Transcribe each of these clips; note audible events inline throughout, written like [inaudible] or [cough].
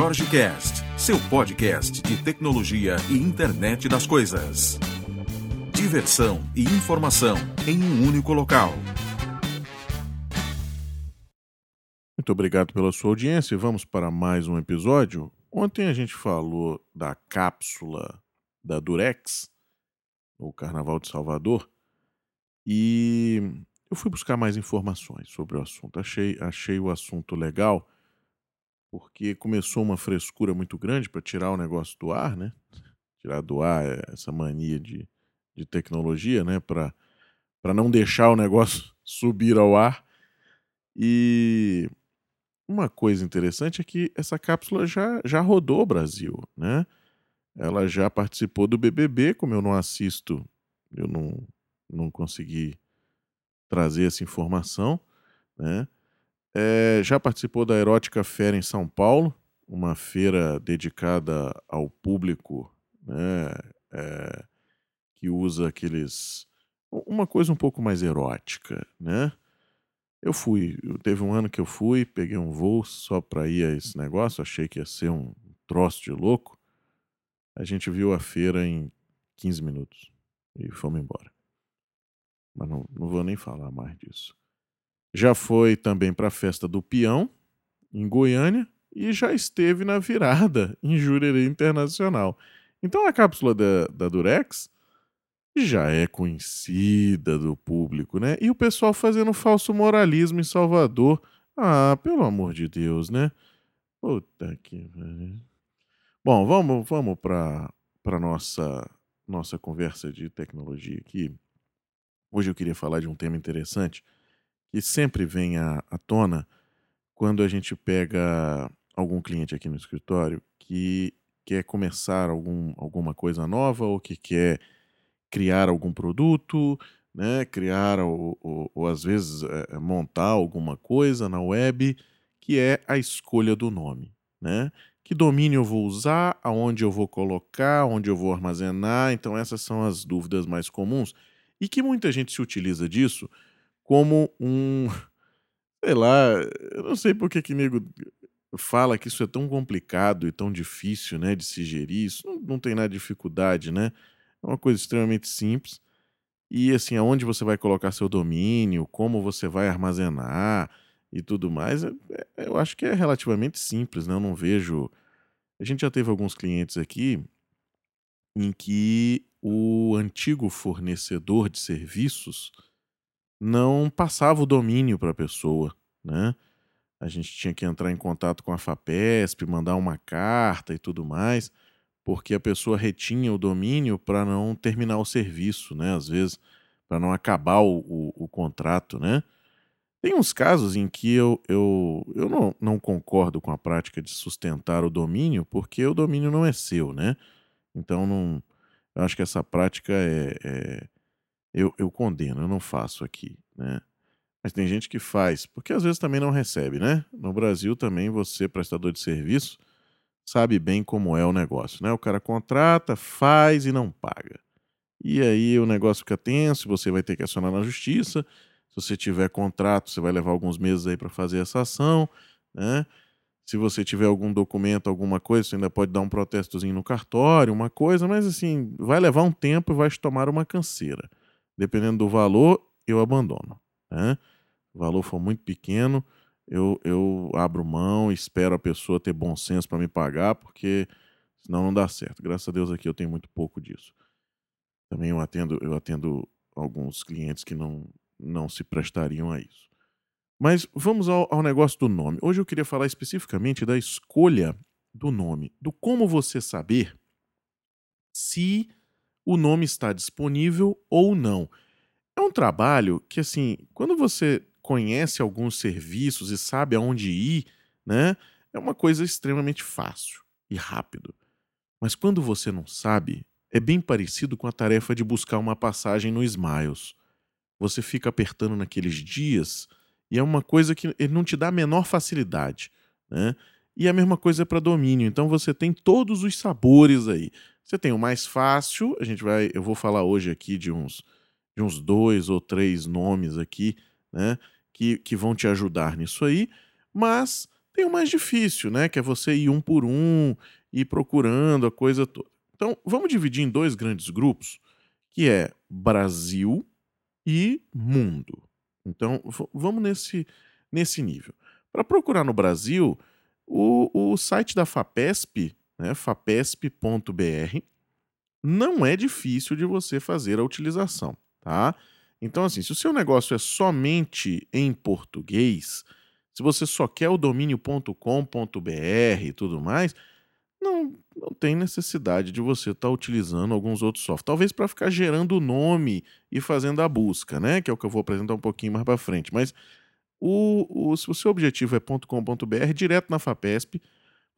Jorge Cast, seu podcast de tecnologia e internet das coisas. Diversão e informação em um único local. Muito obrigado pela sua audiência vamos para mais um episódio. Ontem a gente falou da cápsula da Durex, no Carnaval de Salvador, e eu fui buscar mais informações sobre o assunto. Achei, achei o assunto legal, porque começou uma frescura muito grande para tirar o negócio do ar, né? Tirar do ar essa mania de, de tecnologia, né? Para não deixar o negócio [laughs] subir ao ar. E uma coisa interessante é que essa cápsula já, já rodou o Brasil, né? Ela já participou do BBB, como eu não assisto, eu não, não consegui trazer essa informação, né? É, já participou da Erótica Fera em São Paulo, uma feira dedicada ao público, né? É, que usa aqueles uma coisa um pouco mais erótica, né? Eu fui, teve um ano que eu fui, peguei um voo só para ir a esse negócio, achei que ia ser um troço de louco. A gente viu a feira em 15 minutos e fomos embora. Mas não, não vou nem falar mais disso. Já foi também para a festa do Peão, em Goiânia, e já esteve na virada [laughs] em Jurerê Internacional. Então a cápsula da, da Durex já é conhecida do público, né? E o pessoal fazendo falso moralismo em Salvador. Ah, pelo amor de Deus, né? Puta que. Bom, vamos, vamos para nossa nossa conversa de tecnologia aqui. Hoje eu queria falar de um tema interessante que sempre vem à, à tona quando a gente pega algum cliente aqui no escritório que quer começar algum, alguma coisa nova ou que quer criar algum produto, né, criar ou, ou, ou às vezes é, montar alguma coisa na web, que é a escolha do nome, né? Que domínio eu vou usar, aonde eu vou colocar, onde eu vou armazenar. Então essas são as dúvidas mais comuns e que muita gente se utiliza disso como um. [laughs] Sei lá, eu não sei por que que nego fala que isso é tão complicado e tão difícil, né, de se gerir. Isso não, não tem nada de dificuldade, né? É uma coisa extremamente simples. E assim, aonde você vai colocar seu domínio, como você vai armazenar e tudo mais, é, é, eu acho que é relativamente simples, né? Eu não vejo. A gente já teve alguns clientes aqui em que o antigo fornecedor de serviços não passava o domínio para a pessoa, né? A gente tinha que entrar em contato com a FAPESP, mandar uma carta e tudo mais, porque a pessoa retinha o domínio para não terminar o serviço, né? Às vezes, para não acabar o, o, o, contrato, né? Tem uns casos em que eu, eu, eu não, não concordo com a prática de sustentar o domínio, porque o domínio não é seu, né? Então, não, eu acho que essa prática é, é eu, eu condeno, eu não faço aqui, né? Mas tem gente que faz, porque às vezes também não recebe, né? No Brasil também você, prestador de serviço, sabe bem como é o negócio, né? O cara contrata, faz e não paga. E aí o negócio fica tenso, você vai ter que acionar na justiça. Se você tiver contrato, você vai levar alguns meses aí para fazer essa ação, né? Se você tiver algum documento, alguma coisa, você ainda pode dar um protestozinho no cartório, uma coisa, mas assim, vai levar um tempo e vai te tomar uma canseira. Dependendo do valor, eu abandono. Né? O valor for muito pequeno, eu, eu abro mão, espero a pessoa ter bom senso para me pagar, porque senão não dá certo. Graças a Deus aqui eu tenho muito pouco disso. Também eu atendo, eu atendo alguns clientes que não, não se prestariam a isso. Mas vamos ao, ao negócio do nome. Hoje eu queria falar especificamente da escolha do nome, do como você saber se o nome está disponível ou não. É um trabalho que, assim, quando você conhece alguns serviços e sabe aonde ir, né, é uma coisa extremamente fácil e rápido. Mas quando você não sabe, é bem parecido com a tarefa de buscar uma passagem no Smiles. Você fica apertando naqueles dias e é uma coisa que ele não te dá a menor facilidade, né? E a mesma coisa para domínio. Então você tem todos os sabores aí. Você tem o mais fácil, a gente vai, eu vou falar hoje aqui de uns de uns dois ou três nomes aqui, né, que, que vão te ajudar nisso aí, mas Tem o mais difícil, né? Que é você ir um por um, ir procurando a coisa toda. Então, vamos dividir em dois grandes grupos, que é Brasil e mundo. Então, vamos nesse, nesse nível. Para procurar no Brasil, o, o site da FAPESP, né, fapesp.br, não é difícil de você fazer a utilização, tá? Então, assim, se o seu negócio é somente em português, se você só quer o domínio.com.br e tudo mais, não, não tem necessidade de você estar tá utilizando alguns outros softwares. Talvez para ficar gerando o nome e fazendo a busca, né? Que é o que eu vou apresentar um pouquinho mais para frente. Mas o, o, se o seu objetivo é .com.br, direto na FAPESP,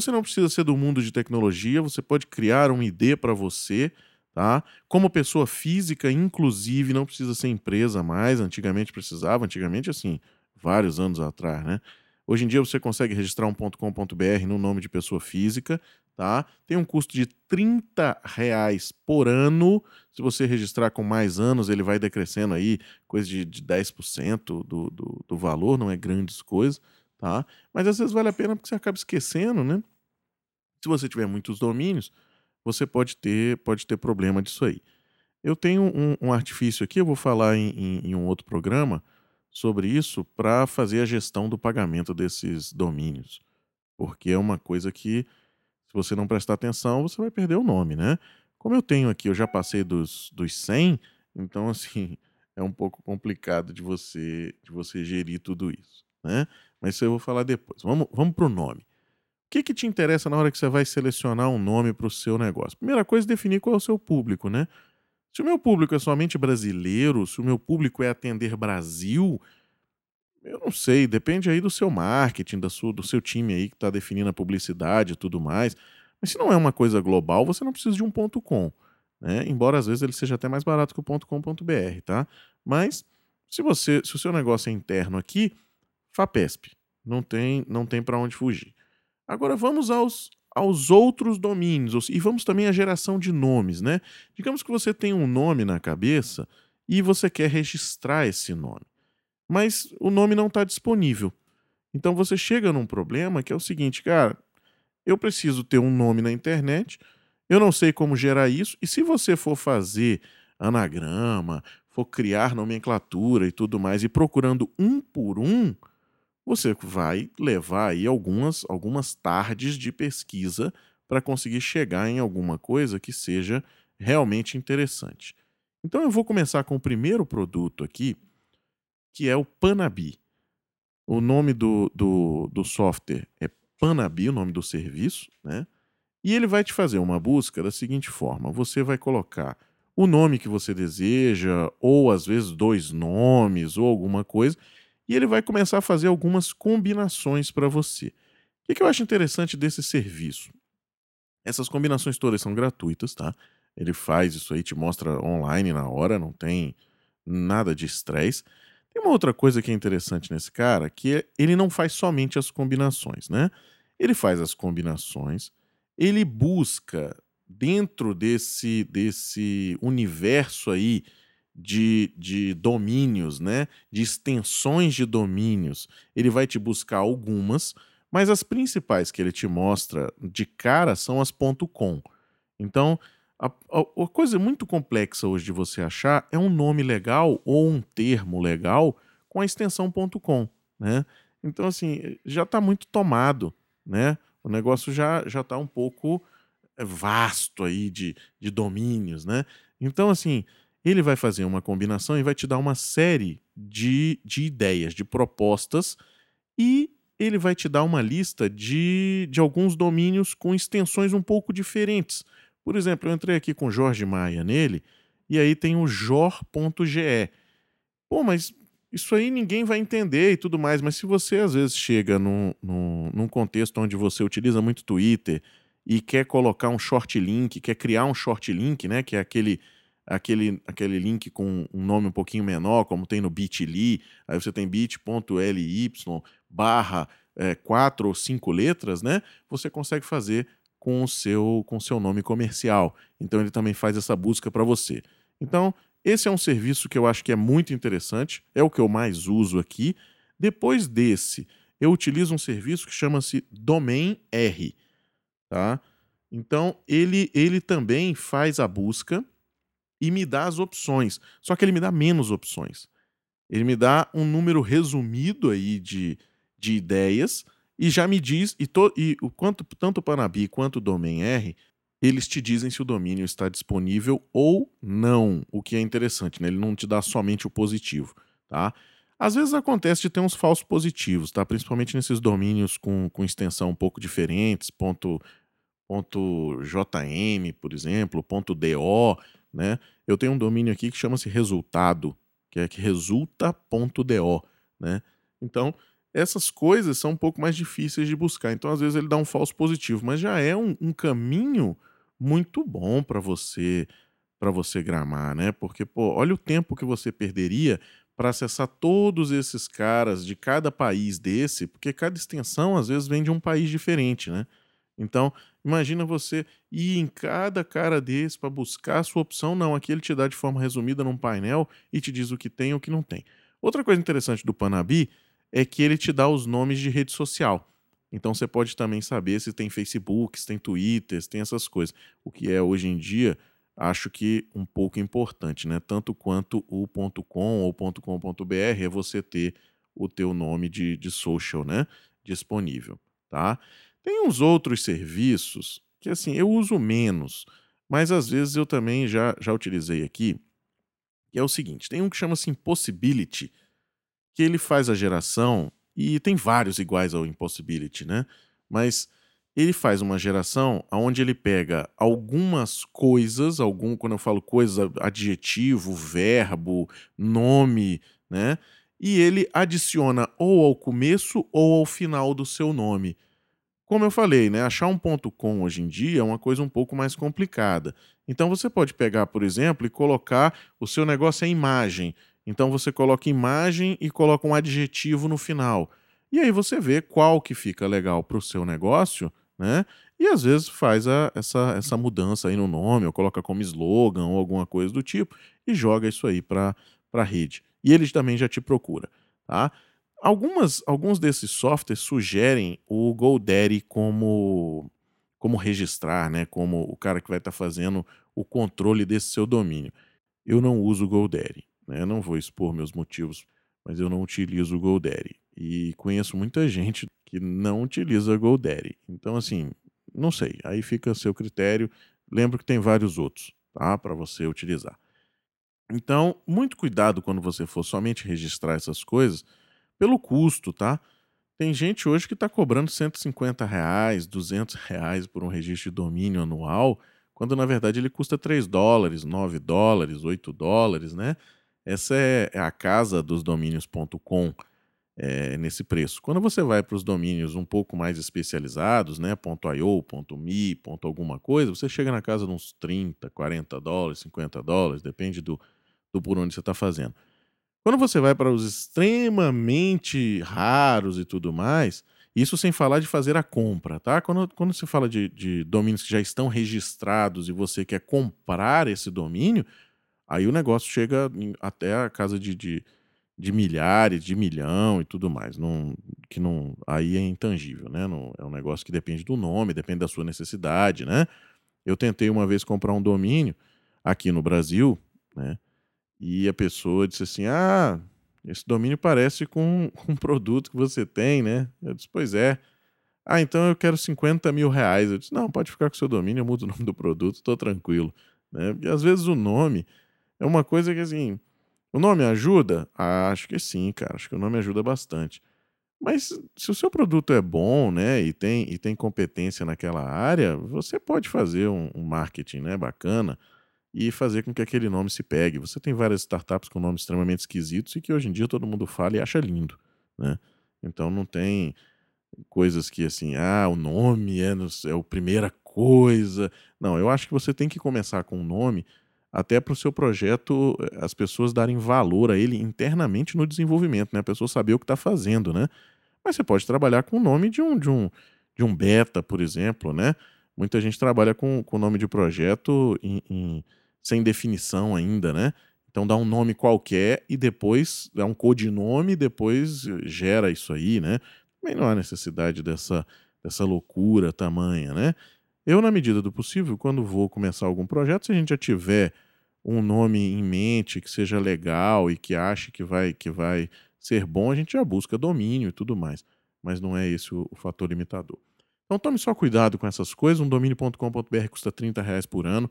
você não precisa ser do mundo de tecnologia, você pode criar um ID para você, tá? Como pessoa física, inclusive, não precisa ser empresa mais, antigamente precisava, antigamente assim, vários anos atrás, né? Hoje em dia você consegue registrar um .com.br no nome de pessoa física, tá? Tem um custo de 30 reais por ano. Se você registrar com mais anos, ele vai decrescendo aí, coisa de, de 10% do, do, do valor, não é grandes coisas, tá? Mas às vezes vale a pena porque você acaba esquecendo, né? Se você tiver muitos domínios, você pode ter, pode ter problema disso aí. Eu tenho um, um artifício aqui, eu vou falar em, em, em um outro programa, sobre isso para fazer a gestão do pagamento desses domínios. Porque é uma coisa que, se você não prestar atenção, você vai perder o nome, né? Como eu tenho aqui, eu já passei dos, dos 100, então, assim, [laughs] é um pouco complicado de você, de você gerir tudo isso, né? Mas isso eu vou falar depois. Vamos, vamos para o nome. O que, que te interessa na hora que você vai selecionar um nome para o seu negócio? Primeira coisa, definir qual é o seu público, né? Se o meu público é somente brasileiro, se o meu público é atender Brasil, eu não sei, depende aí do seu marketing, da sua, do seu time aí que está definindo a publicidade e tudo mais. Mas se não é uma coisa global, você não precisa de um ponto .com, né? Embora às vezes ele seja até mais barato que o ponto .com.br, tá? Mas se você, se o seu negócio é interno aqui, FAPESP, não tem, não tem para onde fugir. Agora vamos aos aos outros domínios e vamos também à geração de nomes, né? Digamos que você tem um nome na cabeça e você quer registrar esse nome, mas o nome não está disponível. Então você chega num problema que é o seguinte, cara, eu preciso ter um nome na internet, eu não sei como gerar isso, e se você for fazer anagrama, for criar nomenclatura e tudo mais, e procurando um por um, você vai levar aí algumas, algumas tardes de pesquisa para conseguir chegar em alguma coisa que seja realmente interessante. Então eu vou começar com o primeiro produto aqui, que é o Panabi. O nome do, do, do software é Panabi, o nome do serviço, né? E ele vai te fazer uma busca da seguinte forma: você vai colocar o nome que você deseja, ou às vezes dois nomes, ou alguma coisa, e ele vai começar a fazer algumas combinações para você. O que eu acho interessante desse serviço? Essas combinações todas são gratuitas, tá? Ele faz isso aí, te mostra online na hora, não tem nada de estresse. Tem uma outra coisa que é interessante nesse cara, que é, ele não faz somente as combinações, né? Ele faz as combinações, ele busca dentro desse, desse universo aí de, de domínios, né? de extensões de domínios. Ele vai te buscar algumas, mas as principais que ele te mostra de cara são as .com. Então, a, a, a, coisa muito complexa hoje de você achar é um nome legal ou um termo legal com a extensão .com, né? Então, assim, já está muito tomado, né? O negócio já já está um pouco é, vasto aí de, de domínios, né? Então, assim, ele vai fazer uma combinação e vai te dar uma série de, de ideias, de propostas, e ele vai te dar uma lista de, de alguns domínios com extensões um pouco diferentes. Por exemplo, eu entrei aqui com Jorge Maia nele, e aí tem o jor.ge. Pô, mas isso aí ninguém vai entender e tudo mais, mas se você às vezes chega num, num, num contexto onde você utiliza muito Twitter e quer colocar um short link, quer criar um short link, né, que é aquele aquele, aquele link com um nome um pouquinho menor, como tem no bit.ly, aí você tem bit.ly barra é, quatro ou cinco letras, né? Você consegue fazer com o seu com seu nome comercial. Então ele também faz essa busca para você. Então, esse é um serviço que eu acho que é muito interessante, é o que eu mais uso aqui. Depois desse, eu utilizo um serviço que chama-se Domain R, tá? Então, ele, ele também faz a busca e me dá as opções. Só que ele me dá menos opções. Ele me dá um número resumido aí de, de ideias e já me diz, e, to, e o quanto tanto o Panabi quanto o Domain R, eles te dizem se o domínio está disponível ou não, o que é interessante, né? Ele não te dá somente o positivo, tá? Às vezes acontece de ter uns falsos positivos, tá? Principalmente nesses domínios com, com extensão um pouco diferentes, ponto, ponto .jm, por exemplo, ponto .do, né? Eu tenho um domínio aqui que chama-se resultado, que é que resulta.do, né? Então, essas coisas são um pouco mais difíceis de buscar. Então, às vezes, ele dá um falso positivo, mas já é um, um caminho muito bom para você para você gramar, né? Porque, pô, olha o tempo que você perderia para acessar todos esses caras de cada país desse, porque cada extensão às vezes vem de um país diferente, né? Então, imagina você ir em cada cara desse para buscar a sua opção. Não, aqui ele te dá de forma resumida num painel e te diz o que tem e o que não tem. Outra coisa interessante do Panabi é que ele te dá os nomes de rede social. Então você pode também saber se tem Facebook, se tem Twitter, se tem essas coisas. O que é hoje em dia acho que um pouco importante, né? Tanto quanto o .com ou .com.br é você ter o teu nome de, de social, né? Disponível, tá? Tem uns outros serviços que, assim, eu uso menos, mas às vezes eu também já, já utilizei aqui, que é o seguinte, tem um que chama-se Impossibility, que ele faz a geração, e tem vários iguais ao Impossibility, né? Mas ele faz uma geração onde ele pega algumas coisas, algum, quando eu falo coisa, adjetivo, verbo, nome, né? E ele adiciona ou ao começo ou ao final do seu nome. Como eu falei, né, achar um ponto com hoje em dia é uma coisa um pouco mais complicada. Então você pode pegar, por exemplo, e colocar o seu negócio é imagem. Então você coloca imagem e coloca um adjetivo no final. E aí você vê qual que fica legal para o seu negócio né? E às vezes faz a, essa, essa mudança aí no nome, ou coloca como slogan ou alguma coisa do tipo, e joga isso aí para a rede. E ele também já te procura, tá? Algumas, alguns desses softwares sugerem o GoDaddy como, como registrar, né? Como o cara que vai estar tá fazendo o controle desse seu domínio. Eu não uso o GoDaddy, né? Não vou expor meus motivos, mas eu não utilizo o GoDaddy. E conheço muita gente que não utiliza GoDaddy. Então, assim, não sei. Aí fica a seu critério. Lembro que tem vários outros, tá? Para você utilizar. Então, muito cuidado quando você for somente registrar essas coisas pelo custo, tá? Tem gente hoje que está cobrando 150 reais, 200 reais por um registro de domínio anual, quando na verdade ele custa 3 dólares, 9 dólares, 8 dólares, né? Essa é, é a casa dos domínios.com é, nesse preço. Quando você vai para os domínios um pouco mais especializados, né, .io, .me, alguma coisa, você chega na casa de uns 30, 40 dólares, 50 dólares, depende do, do por onde você está fazendo. Quando você vai para os extremamente raros e tudo mais, isso sem falar de fazer a compra, tá? Quando, quando se fala de, de domínios que já estão registrados e você quer comprar esse domínio, aí o negócio chega até a casa de, de de milhares, de milhão e tudo mais. Não, que não, aí é intangível, né? É um negócio que depende do nome, depende da sua necessidade, né? Eu tentei uma vez comprar um domínio aqui no Brasil, né? E a pessoa disse assim: Ah, esse domínio parece com, um produto que você tem, né? Eu disse: Pois é. Ah, então eu quero 50 mil reais. Eu disse: Não, pode ficar com o seu domínio, eu mudo o [laughs] nome do produto, estou tranquilo. Né? E às vezes o nome é uma coisa que assim o nome ajuda? Ah, acho que sim, cara. Acho que o nome ajuda bastante. Mas se o seu produto é bom, né, e tem, e tem competência naquela área, você pode fazer um, um marketing, né, bacana e fazer com que aquele nome se pegue. Você tem várias startups com nomes extremamente esquisitos e que hoje em dia todo mundo fala e acha lindo, né? Então não tem coisas que assim, ah, o nome é, é a primeira coisa. Não, eu acho que você tem que começar com um nome até para o seu projeto eh, as pessoas darem valor a ele internamente no desenvolvimento, né? A pessoa saber o que está fazendo, né? Mas você pode trabalhar com o nome de um, de um, de um beta, por exemplo, né? Muita gente trabalha com o nome de projeto em, em, sem definição ainda, né? Então dá um nome qualquer e depois dá um codinome e depois gera isso aí, né? também não há necessidade dessa, dessa loucura tamanha, né? Eu, na medida do possível, quando vou começar algum projeto, se a gente já tiver um nome em mente que seja legal e que ache que vai, que vai ser bom, a gente já busca domínio e tudo mais. Mas não é esse o, o fator limitador. Então tome só cuidado com essas coisas. Um domínio.com.br custa 30 reais por ano.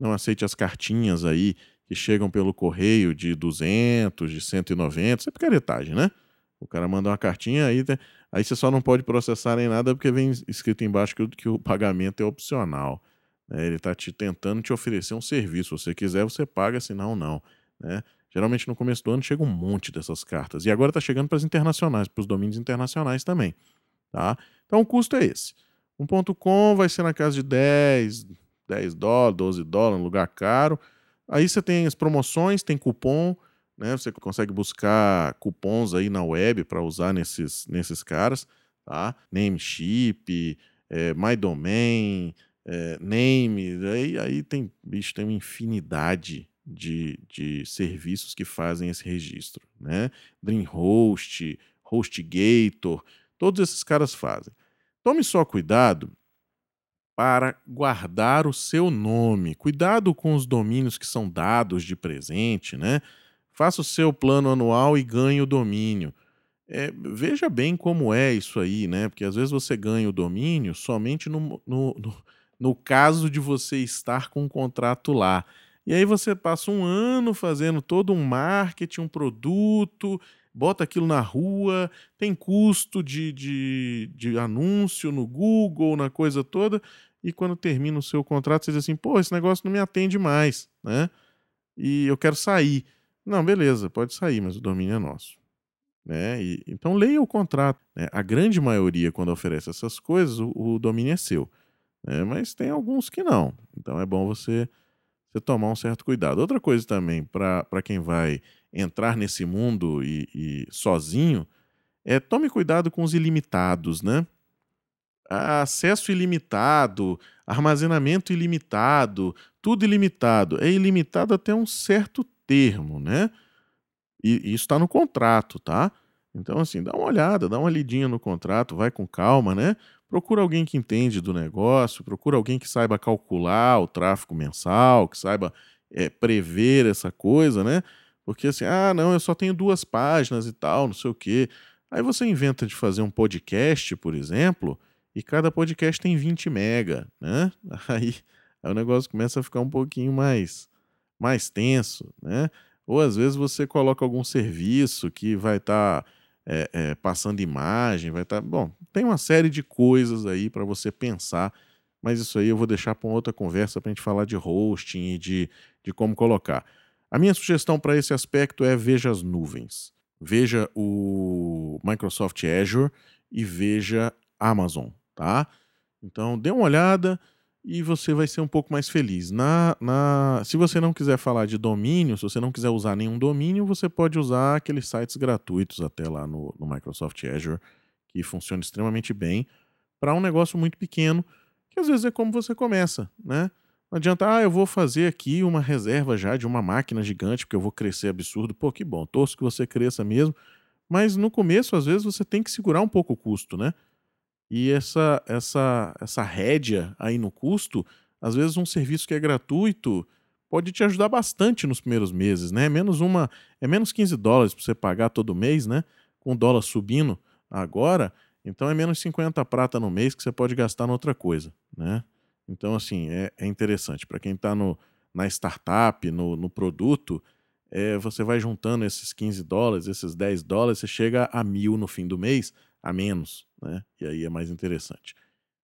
Não aceite as cartinhas aí que chegam pelo correio de 200, de 190. Isso é picaretagem, né? O cara manda uma cartinha, aí, aí você só não pode processar nem nada porque vem escrito embaixo que, que o pagamento é opcional. Né? Ele está te tentando te oferecer um serviço. Se você quiser, você paga, senão não. Né? Geralmente no começo do ano chega um monte dessas cartas. E agora está chegando para as internacionais, para os domínios internacionais também. Tá? Então o custo é esse. Um ponto .com vai ser na casa de 10, 10 dólares, 12 dólares, um lugar caro. Aí você tem as promoções, tem cupom, né? Você consegue buscar cupons aí na web para usar nesses, nesses caras, tá? Namecheap, é, MyDomain, é, Name, aí, aí tem, bicho, tem uma infinidade de, de serviços que fazem esse registro, né? DreamHost, HostGator, todos esses caras fazem. Tome só cuidado para guardar o seu nome. Cuidado com os domínios que são dados de presente, né? Faça o seu plano anual e ganhe o domínio. É, veja bem como é isso aí, né? Porque às vezes você ganha o domínio somente no, no, no, no caso de você estar com um contrato lá. E aí você passa um ano fazendo todo um marketing, um produto, bota aquilo na rua, tem custo de, de, de anúncio no Google, na coisa toda, e quando termina o seu contrato, você diz assim, pô, esse negócio não me atende mais, né? E eu quero sair. Não, beleza, pode sair, mas o domínio é nosso. Né? E, então leia o contrato. Né? A grande maioria, quando oferece essas coisas, o, o domínio é seu. Né? Mas tem alguns que não. Então é bom você, você tomar um certo cuidado. Outra coisa também, para quem vai entrar nesse mundo e, e, sozinho, é tome cuidado com os ilimitados, né? Acesso ilimitado, armazenamento ilimitado, tudo ilimitado. É ilimitado até um certo termo, né? E, e isso está no contrato, tá? Então, assim, dá uma olhada, dá uma lidinha no contrato, vai com calma, né? Procura alguém que entende do negócio, procura alguém que saiba calcular o tráfego mensal, que saiba é, prever essa coisa, né? Porque assim, ah, não, eu só tenho duas páginas e tal, não sei o quê. Aí você inventa de fazer um podcast, por exemplo, e cada podcast tem 20 mega, né? [laughs] Aí, aí o negócio começa a ficar um pouquinho mais mais tenso, né? Ou às vezes você coloca algum serviço que vai estar tá, é, é, passando imagem, vai estar. Tá... Bom, tem uma série de coisas aí para você pensar, mas isso aí eu vou deixar para outra conversa para a gente falar de hosting e de, de como colocar. A minha sugestão para esse aspecto é veja as nuvens. Veja o Microsoft Azure e veja Amazon, tá? Então dê uma olhada e você vai ser um pouco mais feliz. Na, na, se você não quiser falar de domínio, se você não quiser usar nenhum domínio, você pode usar aqueles sites gratuitos até lá no, no Microsoft Azure, que funciona extremamente bem para um negócio muito pequeno, que às vezes é como você começa, né? Não adianta, ah, eu vou fazer aqui uma reserva já de uma máquina gigante, porque eu vou crescer absurdo. Pô, que bom, torço que você cresça mesmo. Mas no começo, às vezes, você tem que segurar um pouco o custo, né? E essa, essa, essa rédea aí no custo, às vezes um serviço que é gratuito pode te ajudar bastante nos primeiros meses, né? É menos uma, é menos 15 dólares para você pagar todo mês, né? Com o dólar subindo agora, então é menos 50 prata no mês que você pode gastar em outra coisa, né? Então, assim, é, é interessante. Para quem está na startup, no, no produto, é, você vai juntando esses 15 dólares, esses 10 dólares, você chega a mil no fim do mês, a menos, né? E aí é mais interessante.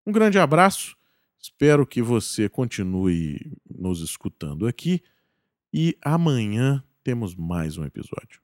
Um grande abraço, espero que você continue nos escutando aqui e amanhã temos mais um episódio.